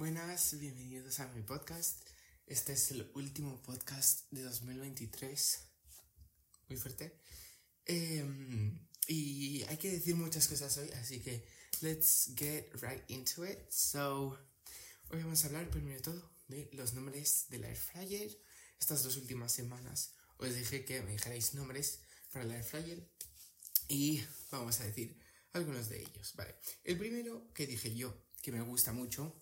Buenas, bienvenidos a mi podcast. Este es el último podcast de 2023. Muy fuerte. Em, y hay que decir muchas cosas hoy, así que let's get right into it. So, hoy vamos a hablar primero de todo de los nombres del air fryer. Estas dos últimas semanas os dije que me dijerais nombres para el air fryer y vamos a decir algunos de ellos. Vale, el primero que dije yo que me gusta mucho,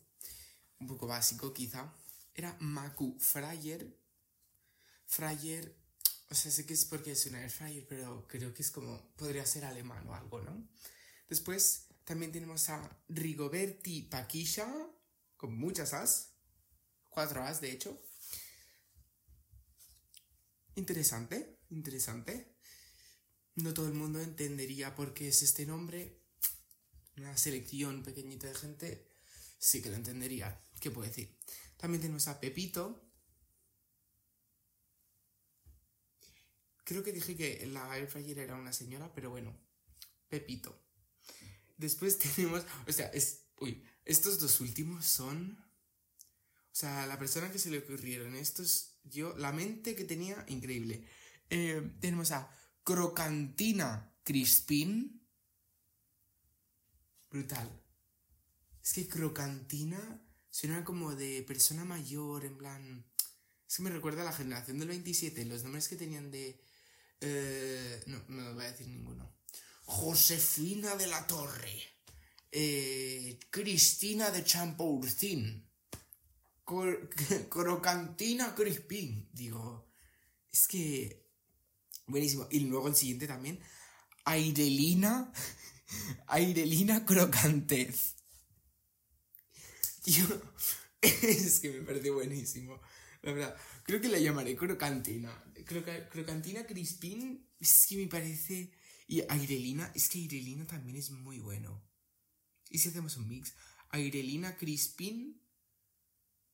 un poco básico quizá, era Maku Fryer. Fryer, o sea, sé que es porque es un air fryer, pero creo que es como, podría ser alemán o algo, ¿no? Después también tenemos a Rigoberti Paquisha, con muchas as, cuatro as de hecho. Interesante, interesante. No todo el mundo entendería por qué es este nombre. Una selección pequeñita de gente sí que lo entendería. ¿Qué puedo decir? También tenemos a Pepito. Creo que dije que la air fryer era una señora, pero bueno, Pepito. Después tenemos, o sea, es, uy, estos dos últimos son, o sea, la persona que se le ocurrieron estos, yo, la mente que tenía, increíble. Eh, tenemos a Crocantina Crispin. Brutal. Es que Crocantina suena como de persona mayor, en plan... Es que me recuerda a la generación del 27, los nombres que tenían de... Eh, no, no voy a decir ninguno. Josefina de la Torre. Eh, Cristina de Champurcín. Crocantina Crispin. Digo, es que... Buenísimo. Y luego el siguiente también. Airelina. Airelina Crocantez. Es que me parece buenísimo. La verdad, creo que la llamaré crocantina. crocantina Crispin es que me parece... Y Airelina, es que Airelina también es muy bueno. ¿Y si hacemos un mix? Airelina Crispin...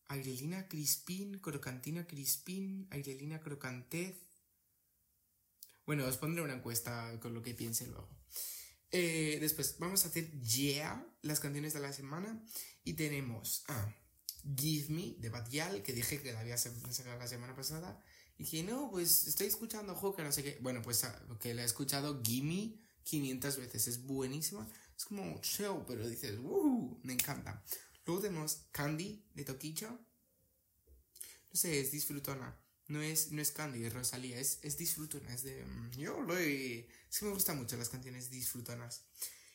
Airelina Crispin, Crocantina Crispin, Airelina Crocantez. Bueno, os pondré una encuesta con lo que piense luego. Eh, después vamos a hacer Yeah, las canciones de la semana. Y tenemos a Give Me de Batial, que dije que la había sacado la semana pasada. Y dije, no, pues estoy escuchando que no sé qué. Bueno, pues ah, que la he escuchado Gimme 500 veces. Es buenísima. Es como show, pero dices, ¡uh! Me encanta. Luego tenemos Candy de Toquicho. No sé, es disfrutona. No es, no es Candy, es Rosalía. Es, es disfrutona. Es de. Mm, yo lo he. Es que me gustan mucho las canciones disfrutonas.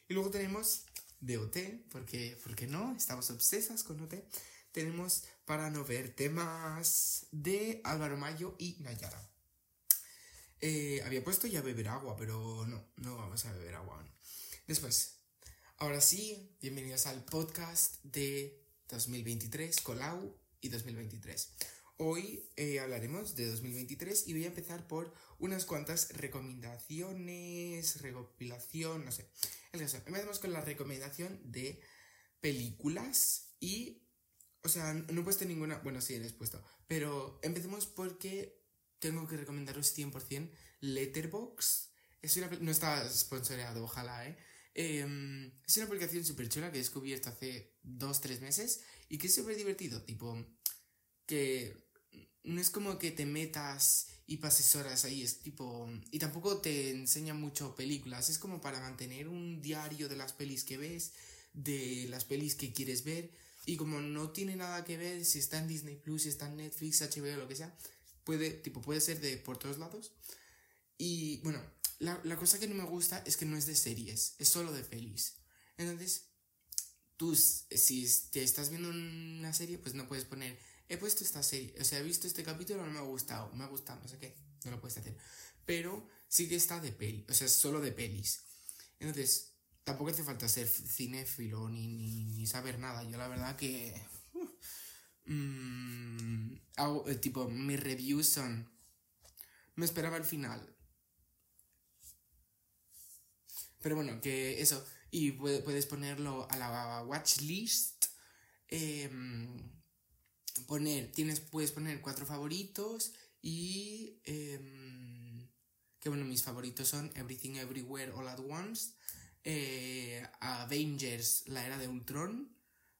Y luego tenemos de OT, porque, porque no, estamos obsesas con OT. Tenemos para no ver temas de Álvaro Mayo y Nayara. Eh, había puesto ya beber agua, pero no, no vamos a beber agua. Después, ahora sí, bienvenidos al podcast de 2023, Colau y 2023. Hoy eh, hablaremos de 2023 y voy a empezar por unas cuantas recomendaciones, recopilación, no sé. El caso, empezamos con la recomendación de películas y, o sea, no he puesto ninguna, bueno, sí, he puesto, pero empecemos porque tengo que recomendaros 100% Letterbox. Es una, no está sponsoreado, ojalá, ¿eh? Em, es una aplicación súper chula que he descubierto hace 2-3 meses y que es súper divertido, tipo, que no es como que te metas y pases horas ahí, es tipo... Y tampoco te enseña mucho películas, es como para mantener un diario de las pelis que ves, de las pelis que quieres ver, y como no tiene nada que ver si está en Disney Plus, si está en Netflix, HBO, lo que sea, puede, tipo, puede ser de por todos lados. Y bueno, la, la cosa que no me gusta es que no es de series, es solo de pelis. Entonces, tú, si te estás viendo una serie, pues no puedes poner he puesto esta serie, o sea, he visto este capítulo, no me ha gustado, me ha gustado, no sé qué, no lo puedes hacer. Pero sí que está de peli, o sea, solo de pelis. Entonces, tampoco hace falta ser cinéfilo ni, ni, saber nada. Yo la verdad que... Mm, hago, eh, tipo, mis reviews son... Me esperaba el final. Pero bueno, que eso. Y puedes ponerlo a la watchlist. Eh, poner, tienes, puedes poner cuatro favoritos y... Em, que bueno, mis favoritos son Everything Everywhere All at Once, eh, Avengers, la era de Ultron.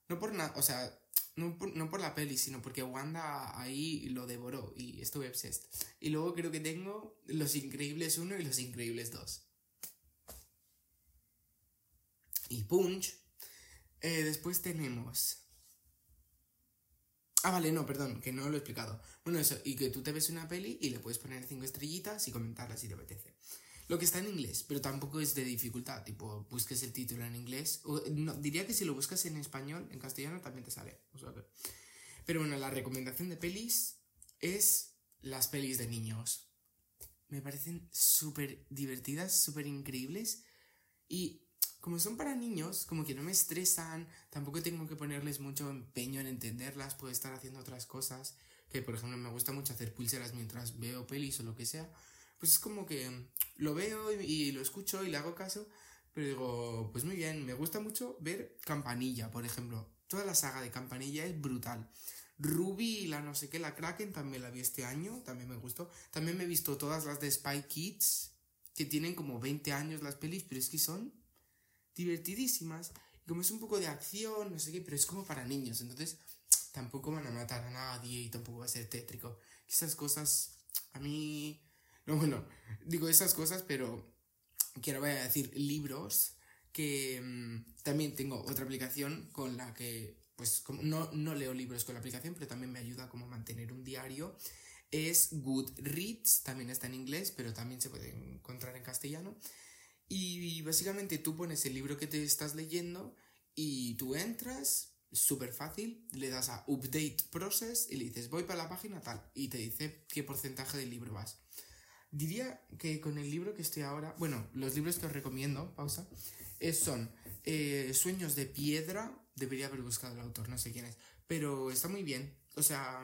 No por nada, o sea, No por, no por la peli, sino porque Wanda ahí lo devoró y estuve obsessed. Y luego creo que tengo Los Increíbles 1 y Los Increíbles 2. Y Punch. Eh, después tenemos Ah, vale, no, perdón, que no lo he explicado. Bueno, eso, y que tú te ves una peli y le puedes poner cinco estrellitas y comentarla si te apetece. Lo que está en inglés, pero tampoco es de dificultad, tipo, busques el título en inglés. diría que si lo buscas en español, en castellano también te sale. Pero bueno, la recomendación de pelis es las pelis de niños. Me parecen súper divertidas, súper increíbles. Y como son para niños, como que no me estresan, tampoco tengo que ponerles mucho empeño en entenderlas, puedo estar haciendo otras cosas, que por ejemplo me gusta mucho hacer pulseras mientras veo pelis o lo que sea, pues es como que lo veo y, lo escucho y le hago caso, pero digo, pues muy bien, me gusta mucho ver Campanilla, por ejemplo, toda la saga de Campanilla es brutal. Ruby y la no sé qué, la Kraken también la vi este año, también me gustó. También me he visto todas las de Spy Kids, que tienen como 20 años las pelis, pero es que son divertidísimas. Y como es un poco de acción, no sé qué, pero es como para niños. Entonces tampoco van a matar a nadie y tampoco va a ser tétrico. Esas cosas a mí... No, bueno, digo esas cosas, pero quiero voy a decir libros que mm, también tengo otra aplicación con la que, pues, no, no leo libros con la aplicación, pero también me ayuda como a mantener un diario. Es Goodreads, también está en inglés, pero también se puede encontrar en castellano. Y básicamente tú pones el libro que te estás leyendo y tú entras, súper fácil, le das a Update Process y le dices voy para la página tal y te dice qué porcentaje del libro vas. Diría que con el libro que estoy ahora, bueno, los libros que os recomiendo, pausa, son eh, Sueños de Piedra, debería haber buscado el autor, no sé quién es, pero está muy bien. O sea,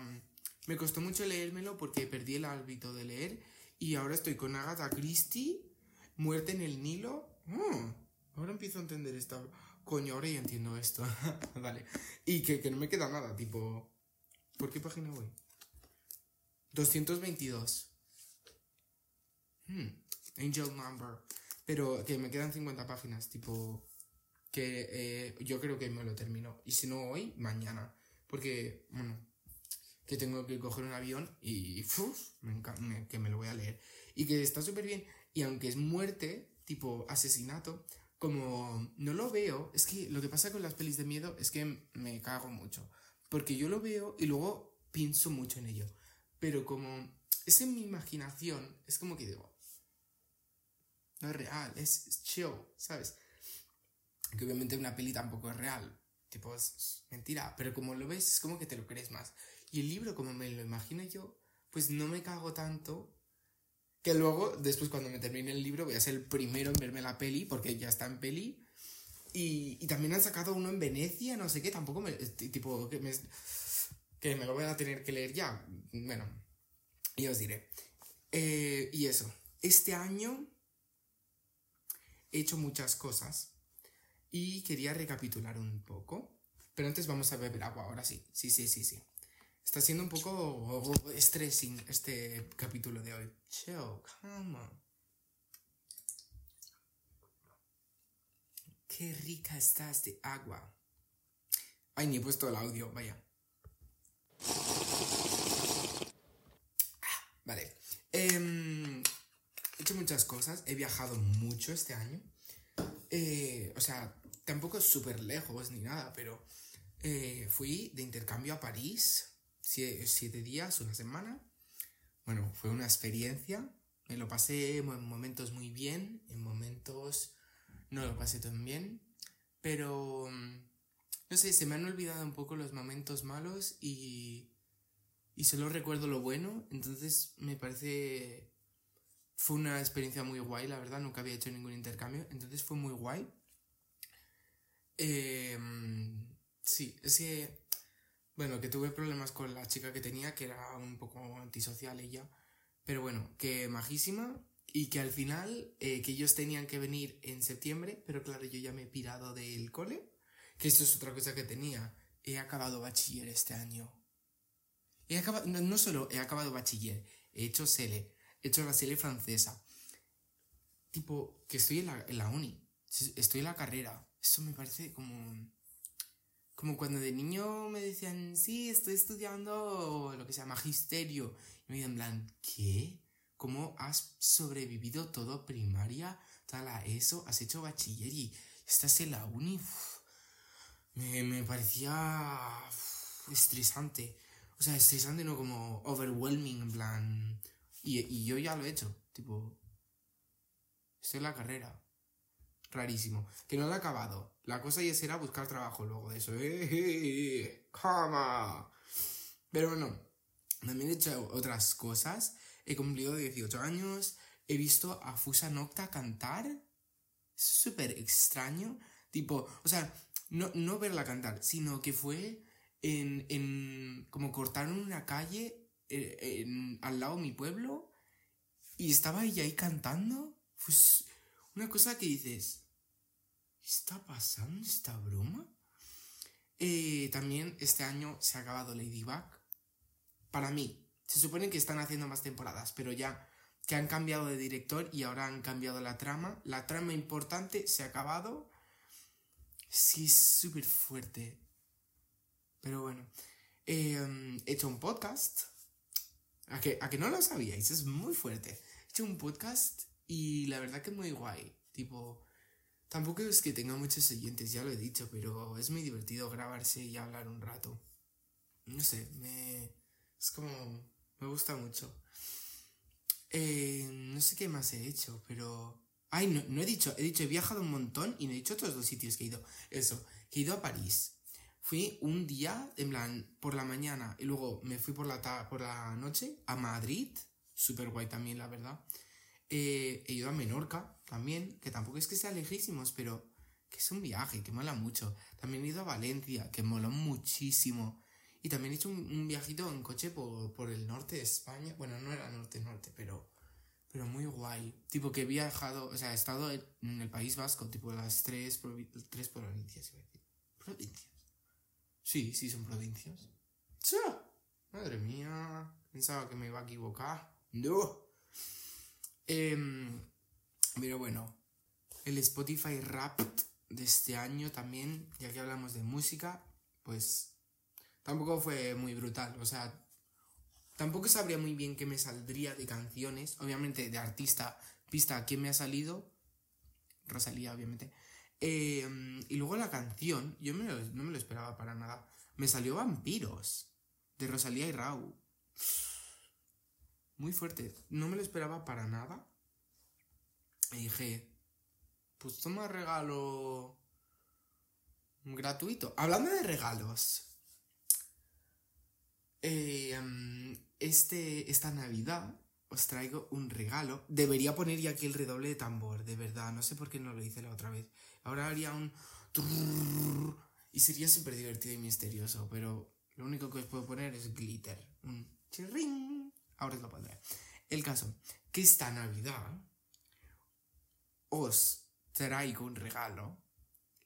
me costó mucho leérmelo porque perdí el hábito de leer y ahora estoy con Agatha Christie Muerte en el Nilo. Mm, ahora empiezo a entender esto. Coño, ahora ya entiendo esto. vale. Y que, no me queda nada, tipo. ¿Por qué página voy? 222. Hmm, angel Number. Pero que me quedan 50 páginas, tipo. Que eh, yo creo que me lo termino. Y si no hoy, mañana. Porque, bueno, que tengo que coger un avión y. que me lo voy a leer. Y que está súper bien. Y aunque es muerte, tipo asesinato, como no lo veo, es que lo que pasa con las pelis de miedo es que me cago mucho. Porque yo lo veo y luego pienso mucho en ello. Pero como es en mi imaginación, es como que digo, no es real, es chill, ¿sabes? Que obviamente una peli tampoco es real, tipo es, mentira, pero como lo ves es como que te lo crees más. Y el libro, como me lo imagino yo, pues no me cago tanto que luego, después cuando me termine el libro, voy a ser el primero en verme la peli, porque ya está en peli. Y, también han sacado uno en Venecia, no sé qué, tampoco me... Tipo, que me, lo voy a tener que leer ya. Bueno, y os diré. Eh, y eso, este año he hecho muchas cosas y quería recapitular un poco. Pero antes vamos a beber agua, ahora sí. Sí, sí, sí, sí. Está siendo un poco stressing este capítulo de hoy. Chill, come Qué rica está este agua. Ay, ni he puesto el audio, vaya. Ah, vale. Em, he hecho muchas cosas. He viajado mucho este año. Eh, o sea, tampoco súper lejos ni nada, pero eh, fui de intercambio a París siete, días, una semana. Bueno, fue una experiencia. Me lo pasé en momentos muy bien, en momentos no lo pasé tan bien. Pero, mm, no sé, se me han olvidado un poco los momentos malos y, y solo recuerdo lo bueno. Entonces me parece... Fue una experiencia muy guay, la verdad. Nunca había hecho ningún intercambio. Entonces fue muy guay. Eh, sí, es que bueno, que tuve problemas con la chica que tenía, que era un poco antisocial ella. Pero bueno, que majísima. Y que al final, eh, que ellos tenían que venir en septiembre, pero claro, yo ya me he pirado del cole. Que esto es otra cosa que tenía. He acabado bachiller este año. He acabado, no, solo he acabado bachiller, he hecho SELE, he hecho la SELE francesa. Tipo, que estoy en la, en la uni, estoy en la carrera. Eso me parece como como cuando de niño me decían, sí, estoy estudiando lo que se llama magisterio. Y me digan, en plan, ¿qué? ¿Cómo has sobrevivido todo primaria, toda la ESO, has hecho bachiller y estás en la uni? me, me, parecía estresante. O sea, estresante, no como overwhelming, en plan. Y, y yo ya lo he hecho, tipo. Estoy en la carrera. Rarísimo. Que no lo he acabado. La cosa ya será buscar trabajo luego de eso. ¡Eh, ¡Cama! Pero bueno, también he hecho otras cosas. He cumplido 18 años. He visto a Fusa Nocta cantar. Súper extraño. Tipo, o sea, no, no verla cantar, sino que fue en, en como cortaron una calle eh, al lado de mi pueblo y estaba ella ahí cantando. Pues una cosa que dices, ¿qué está pasando esta broma? Eh, también este año se ha acabado Ladybug. Para mí, se supone que están haciendo más temporadas, pero ya que han cambiado de director y ahora han cambiado la trama. La trama importante se ha acabado. Sí, es súper fuerte. Pero bueno, eh, he hecho un podcast. A que, a que no lo sabíais, es muy fuerte. He hecho un podcast y la verdad que es muy guay. Tipo, tampoco es que tenga muchos oyentes, ya lo he dicho, pero es muy divertido grabarse y hablar un rato. No sé, me. Es como. Me gusta mucho. Eh, no sé qué más he hecho, pero. Ay, no, no he dicho, he dicho, he viajado un montón y no he dicho otros dos sitios que he ido. Eso, que he ido a París. Fui un día, en plan, por la mañana y luego me fui por la, por la noche a Madrid. Súper guay también, la verdad. Eh, he ido a Menorca también, que tampoco es que sea lejísimos, pero que es un viaje, que mola mucho. También he ido a Valencia, que moló muchísimo. Y también he hecho un, viajito en coche por, por, el norte de España. Bueno, no era norte-norte, pero, pero muy guay. Tipo que he viajado, o sea, he estado en el País Vasco, tipo las tres, tres provincias, iba a decir. ¿Provincias? Sí, sí, son provincias. Madre mía, pensaba que me iba a equivocar. No. Em, pero bueno, el Spotify Rap de este año también, ya que hablamos de música, pues tampoco fue muy brutal. O sea, tampoco sabría muy bien qué me saldría de canciones. Obviamente, de artista, pista, ¿quién me ha salido? Rosalía, obviamente. Em, y luego la canción, yo no me lo esperaba para nada. Me salió Vampiros, de Rosalía y Rau. Muy fuerte. No me lo esperaba para nada. Y dije, pues toma regalo gratuito. Hablando de regalos. Eh, este, esta Navidad os traigo un regalo. Debería poner ya aquí el redoble de tambor, de verdad. No sé por qué no lo hice la otra vez. Ahora haría un... Y sería súper divertido y misterioso, pero lo único que os puedo poner es glitter. Un chirring. Ahora os lo pondré. El caso, que esta Navidad os traigo un regalo.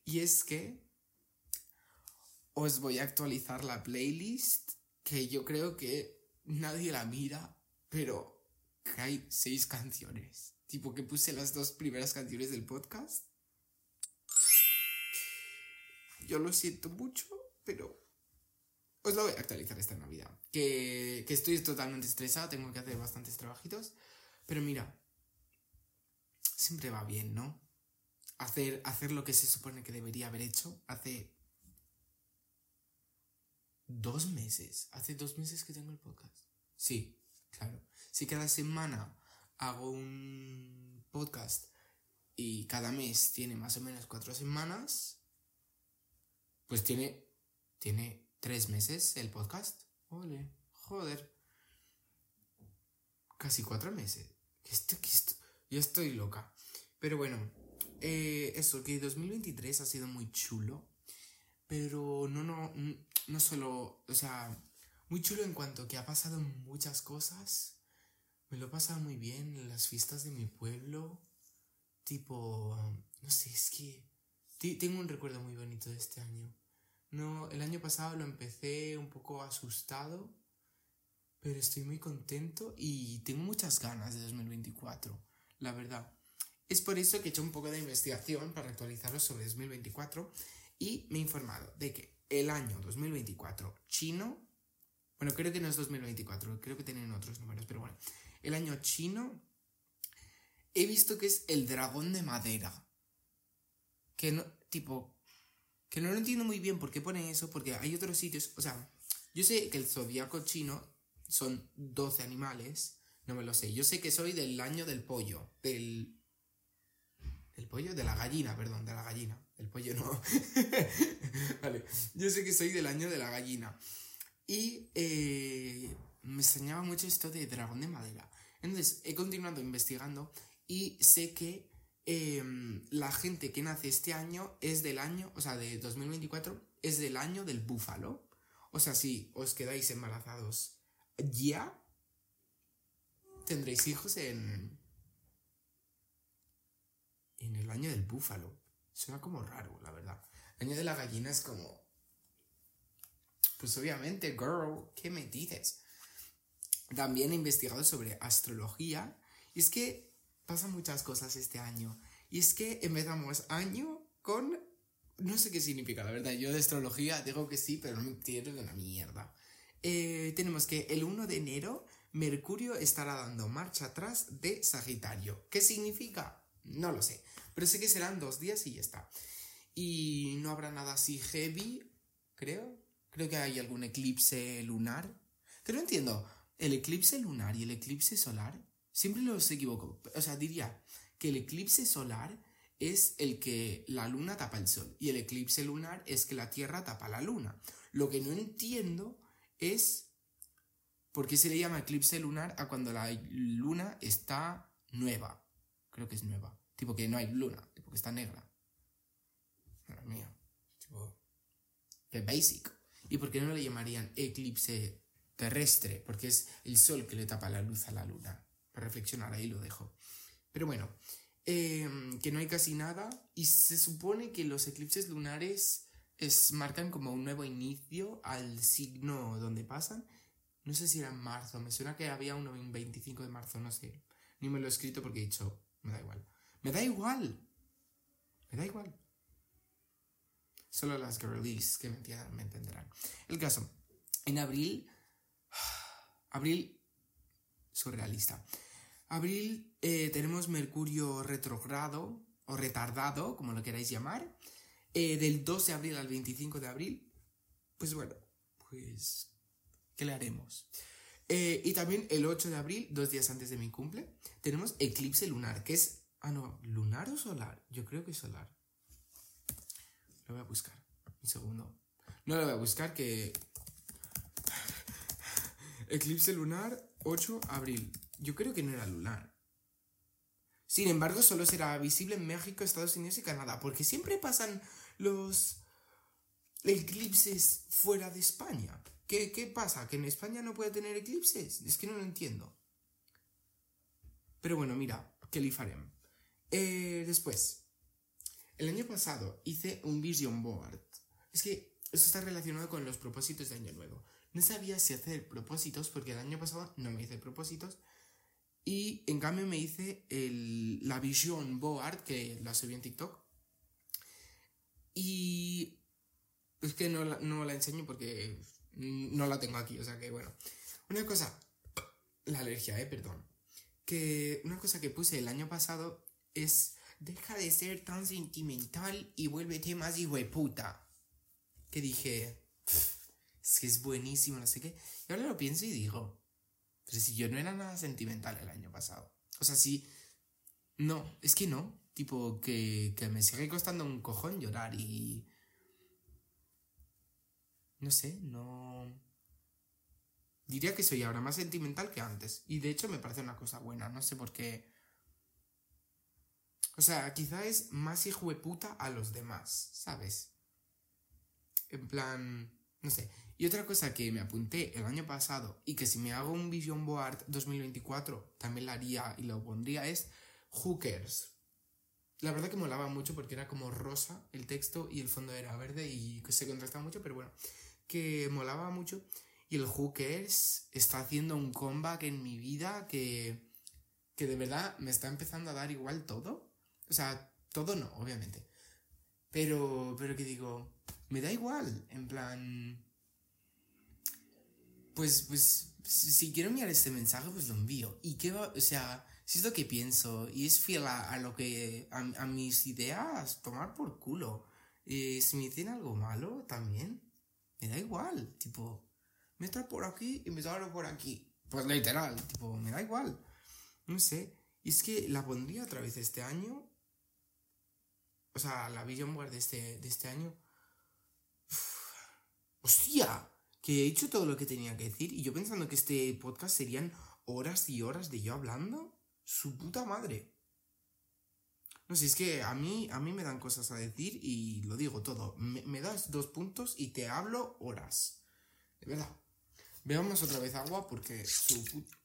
Y es que os voy a actualizar la playlist, que yo creo que nadie la mira, pero que hay seis canciones. Tipo que puse las dos primeras canciones del podcast. Yo lo siento mucho, pero os lo voy a actualizar esta Navidad. Que, que estoy totalmente estresado, tengo que hacer bastantes trabajitos. Pero mira, siempre va bien, ¿no? Hacer, hacer lo que se supone que debería haber hecho hace dos meses. Hace dos meses que tengo el podcast. Sí, claro. Si cada semana hago un podcast y cada mes tiene más o menos cuatro semanas, pues tiene, tiene tres meses el podcast. Ole, joder. Casi cuatro meses. Yo estoy loca. Pero bueno, eh, eso, que 2023 ha sido muy chulo. Pero no, no, no solo, o sea, muy chulo en cuanto que ha pasado muchas cosas. Me lo he pasado muy bien en las fiestas de mi pueblo. Tipo, no sé, es que tengo un recuerdo muy bonito de este año. No, el año pasado lo empecé un poco asustado, pero estoy muy contento y tengo muchas ganas de 2024, la verdad. Es por eso que he hecho un poco de investigación para actualizaros sobre 2024 Y me he informado de que el año 2024 chino, bueno, creo que no es 2024, creo que tienen otros números, pero bueno, el año chino he visto que es el dragón de madera. Que no, tipo, que no lo entiendo muy bien por qué pone eso, porque hay otros sitios, o sea, yo sé que el zodiaco chino son 12 animales, no me lo sé, yo sé que soy del año del pollo, del... ¿Del pollo? De la gallina, perdón, de la gallina. El pollo no. vale, yo sé que soy del año de la gallina. Y eh, me extrañaba mucho esto de dragón de madera. Entonces, he continuado investigando y sé que em, la gente que nace este año es del año, o sea, de 2024, es del año del búfalo. O sea, si os quedáis embarazados ya, tendréis hijos en... En el año del búfalo. Suena como raro, la verdad. El año de la gallina es como... Pues obviamente, girl, ¿qué me dices? También he investigado sobre astrología. Y es que pasan muchas cosas este año. Y es que empezamos año con... No sé qué significa, la verdad. Yo de astrología digo que sí, pero no me entiendo de una mierda. Eh, tenemos que el 1 de enero Mercurio estará dando marcha atrás de Sagitario. ¿Qué significa? No lo sé. Pero sé que serán dos días y ya está. Y no habrá nada así heavy, creo. Creo que hay algún eclipse lunar. Que no entiendo. ¿El eclipse lunar y el eclipse solar Siempre los equivoco. O sea, diría que el eclipse solar es el que la luna tapa el sol y el eclipse lunar es que la Tierra tapa la luna. Lo que no entiendo es por qué se le llama eclipse lunar a cuando la luna está nueva. Creo que es nueva. Tipo que no hay luna, tipo que está negra. Madre mía. Tipo. Basic. ¿Y por qué no le llamarían eclipse terrestre? Porque es el sol que le tapa la luz a la luna reflexionar, ahí lo dejo. Pero bueno, em, que no hay casi nada y se supone que los eclipses lunares es, marcan como un nuevo inicio al signo donde pasan. No sé si era en marzo, me suena que había uno en 25 de marzo, no sé. Ni me lo he escrito porque he dicho, me da igual. Me da igual. Me da igual. Solo las girlies que me, me entenderán. El caso, en abril, abril surrealista. Abril eh, tenemos Mercurio retrogrado o retardado, como lo queráis llamar, eh, del 2 de abril al 25 de abril. Pues bueno, pues, ¿qué le haremos? Eh, y también el 8 de abril, dos días antes de mi cumple, tenemos eclipse lunar, que es... Ah, no, ¿lunar o solar? Yo creo que es solar. Lo voy a buscar. Un segundo. No lo voy a buscar, que... Eclipse lunar, 8 de abril. Yo creo que no era lunar. Sin embargo, solo será visible en México, Estados Unidos y Canadá, porque siempre pasan los eclipses fuera de España. ¿Qué, qué pasa? ¿Que en España no puede tener eclipses? Es que no lo entiendo. Pero bueno, mira, ¿qué le farem? Eh, después, el año pasado hice un vision board. Es que esto está relacionado con los propósitos de Año Nuevo. No sabía si hacer propósitos porque el año pasado no me hice propósitos y en cambio me hice el, la Vision Board, que la subí en TikTok. Y es que no la, no la enseño porque no la tengo aquí, o sea que bueno. Una cosa, la alergia, eh, perdón. Que una cosa que puse el año pasado es, deja de ser tan sentimental y vuélvete más hijo de puta. Que dije, es que es buenísimo, no sé qué. Y ahora lo pienso y digo, pero si yo no era nada sentimental el año pasado. O sea, sí. No, es que no. Tipo, que, que me sigue costando un cojón llorar y. No sé, no. Diría que soy ahora más sentimental que antes. Y de hecho me parece una cosa buena. No sé por qué. O sea, quizá es más hijo de puta a los demás, ¿sabes? En plan. No sé. Y otra cosa que me apunté el año pasado y que si me hago un Vision Board 2024 también la haría y lo pondría es Hookers. La verdad que molaba mucho porque era como rosa el texto y el fondo era verde y se contrastaba mucho, pero bueno, que molaba mucho. Y el Hookers está haciendo un comeback en mi vida que, que de verdad me está empezando a dar igual todo. O sea, todo no, obviamente. Pero, pero que digo, me da igual, en plan... Pues, pues, si quiero enviar este mensaje, pues lo envío. ¿Y qué va? O sea, si es lo que pienso y es fiel a, lo que, a, mis ideas, tomar por culo. Eh, si me dicen algo malo, también, me da igual, tipo, me está por aquí y me salgo por aquí. Pues literal, tipo, me da igual. No sé, y es que la pondría otra vez este año. O sea, la Vision Board de este, de este año. ¡Hostia! Que he hecho todo lo que tenía que decir y yo pensando que este podcast serían horas y horas de yo hablando su puta madre. No sé, es que a mí, a mí me dan cosas a decir y lo digo todo. Me, das dos puntos y te hablo horas. De verdad. Veamos otra vez agua porque su puta...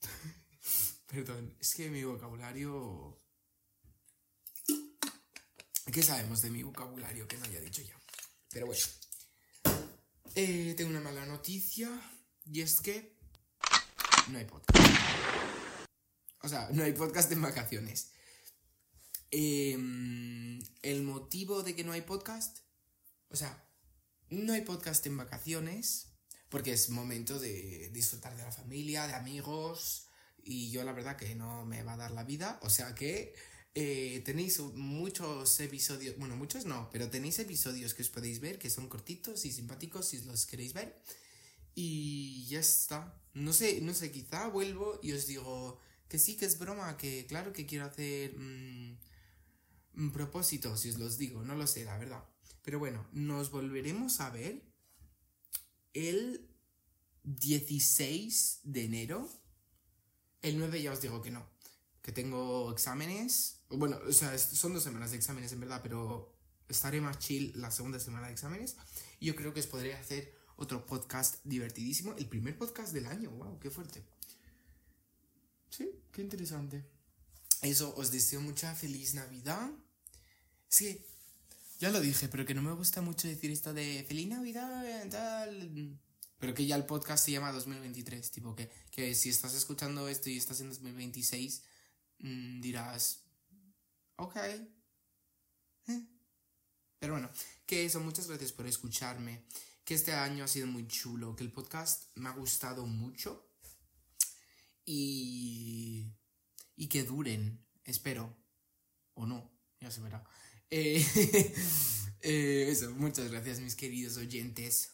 Perdón, es que mi vocabulario... ¿Qué sabemos de mi vocabulario que no haya dicho ya? Pero bueno. Eh, tengo una mala noticia y es que no hay podcast. O sea, no hay podcast en vacaciones. Em, el motivo de que no hay podcast, o sea, no hay podcast en vacaciones porque es momento de disfrutar de la familia, de amigos y yo la verdad que no me va a dar la vida, o sea que eh, tenéis muchos episodios, bueno, muchos no, pero tenéis episodios que os podéis ver que son cortitos y simpáticos si los queréis ver. Y ya está. No sé, no sé, quizá vuelvo y os digo que sí, que es broma, que claro que quiero hacer un mm, propósito, si os los digo, no lo sé, la verdad. Pero bueno, nos volveremos a ver el 16 de enero. El 9 ya os digo que no, que tengo exámenes. Bueno, o sea, son dos semanas de exámenes en verdad, pero estaré más chill la segunda semana de exámenes. Y yo creo que os podré hacer otro podcast divertidísimo. El primer podcast del año, wow, qué fuerte. Sí, qué interesante. Eso, os deseo mucha feliz Navidad. Sí, ya lo dije, pero que no me gusta mucho decir esto de feliz Navidad, tal. Pero que ya el podcast se llama 2023, tipo que, que si estás escuchando esto y estás en 2026, mm, dirás, ok. Eh. Pero bueno, que eso, muchas gracias por escucharme que este año ha sido muy chulo, que el podcast me ha gustado mucho y, y que duren, espero, o no, ya se verá. Eh, eh, eso, muchas gracias mis queridos oyentes.